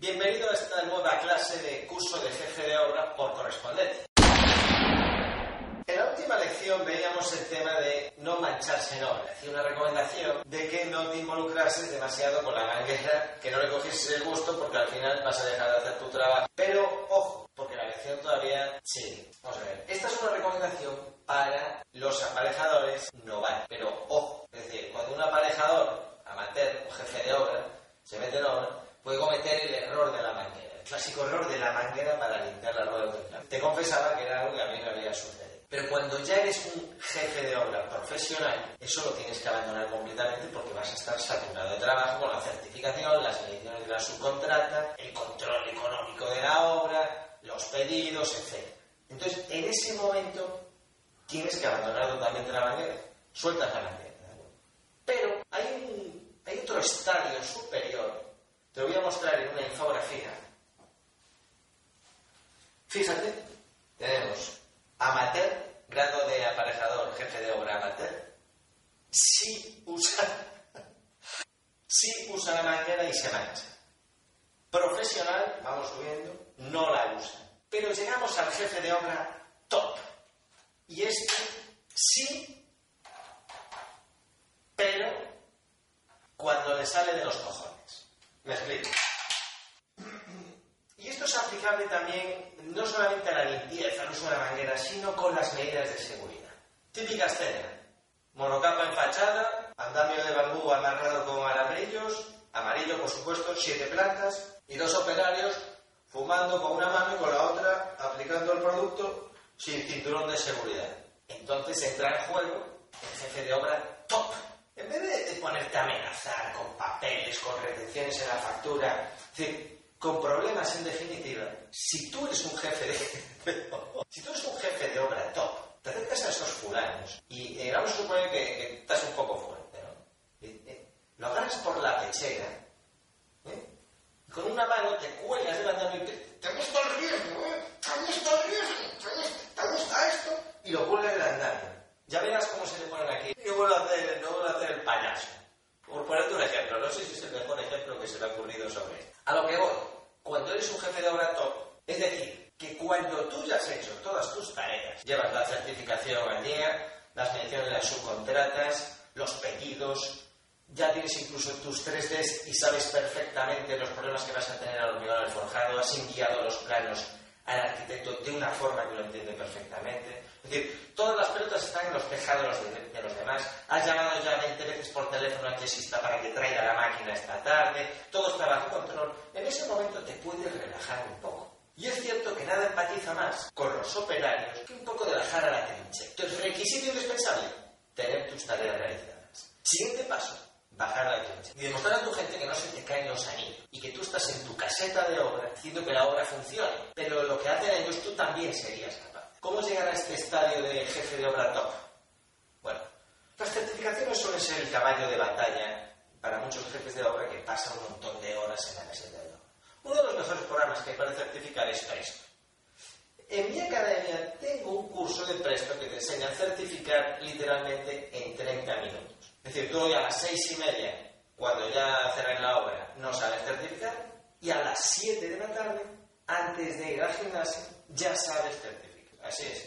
Bienvenido a esta nueva clase de curso de jefe de obra por correspondencia. En la última lección veíamos el tema de no mancharse en obra. Hacía una recomendación de que no te involucrases demasiado con la manguera, que no le cogieses el gusto porque al final vas a dejar de hacer tu trabajo. Pero, ojo, porque la lección todavía sigue. Vamos a ver. Esta es una recomendación para los aparejadores no vale. Pero, ojo, es decir, cuando un aparejador, amateur o jefe de obra, se mete en obra, puede cometer el error de la manguera. El clásico error de la manguera para limpiar la rueda del Te confesaba que era algo que a mí me había sucedido. Pero cuando ya eres un jefe de obra profesional, eso lo tienes que abandonar completamente porque vas a estar saturado de trabajo con la certificación, las mediciones de la subcontrata, el control económico de la obra, los pedidos, etc. Entonces, en ese momento, tienes que abandonar totalmente la manguera. Sueltas la manguera. Pero hay, un, hay otro estadio superior. Te lo voy a mostrar en una infografía. Fíjate, tenemos amateur, grado de aparejador, jefe de obra amateur, sí usa, sí usa la manguera y se mancha. Profesional, vamos subiendo, no la usa. Pero llegamos al jefe de obra top. Y este sí, pero cuando le sale de los cojones. Me explico. Y esto es aplicable también no solamente a la limpieza, al uso de la manguera, sino con las medidas de seguridad. Típica escena. Monocapa en fachada, andamio de bambú amarrado con alambrillos, amarillo por supuesto, siete plantas y dos operarios fumando con una mano y con la otra aplicando el producto sin cinturón de seguridad. Entonces entra en juego el jefe de obra top. En vez de ponerte a amenazar con papeles, con retenciones en la factura, con problemas en definitiva, si tú eres un jefe de si tú eres un jefe de obra top, te acercas a esos fulanos y eh, vamos a suponer que, estás un poco fuerte, ¿no? Eh, lo agarras por la pechera, ¿eh? con una mano te cuelgas del andamio y te, te gusta el riesgo, ¿eh? te gusta el riesgo, te gusta, esto, y lo cuelgas del andamio. Ya verás cómo se le ponen aquí. Yo vuelvo a hacer, no vuelvo a Por ponerte un ejemplo, no sé si es el mejor ejemplo que se me ha ocurrido sobre esto. A lo que voy, cuando eres un jefe de obra top, es decir, que cuando tú ya has hecho todas tus tareas, llevas la certificación al día, las menciones de las subcontratas, los pedidos, ya tienes incluso tus 3Ds y sabes perfectamente los problemas que vas a tener al hormigón al forjado, has enviado los planos al arquitecto de una forma que lo entiende perfectamente. Es decir, todas las pelotas están en los tejados de, los demás. Has llamado ya 20 veces por teléfono al yesista para que traiga la máquina esta tarde. Todo está bajo control. En ese momento te puedes relajar un poco. Y es cierto que nada empatiza más con los operarios que un poco de bajar a la trinche. Entonces, requisito indispensable, tener tus tareas realizadas. Siguiente paso, bajar la trinche. Y demostrar a tu gente que no se te caen los anillos y que tú estás en tu caseta de obra haciendo que la obra funcione pero lo que hacen ellos tú también serías capaz. ¿Cómo llegar a este estadio de jefe de obra top? Bueno, las certificaciones suelen ser el caballo de batalla para muchos jefes de obra que pasan un montón de horas en la mesa de. Uno de los mejores programas que hay para certificar es Presto. En mi academia tengo un curso de Presto que te enseña a certificar literalmente en 30 minutos. Es decir, tú hoy a las 6 y media, cuando ya cerráis la obra, no sabes certificar, y a las 7 de la tarde antes de ir al gimnasio ya sabes certificar. Así es.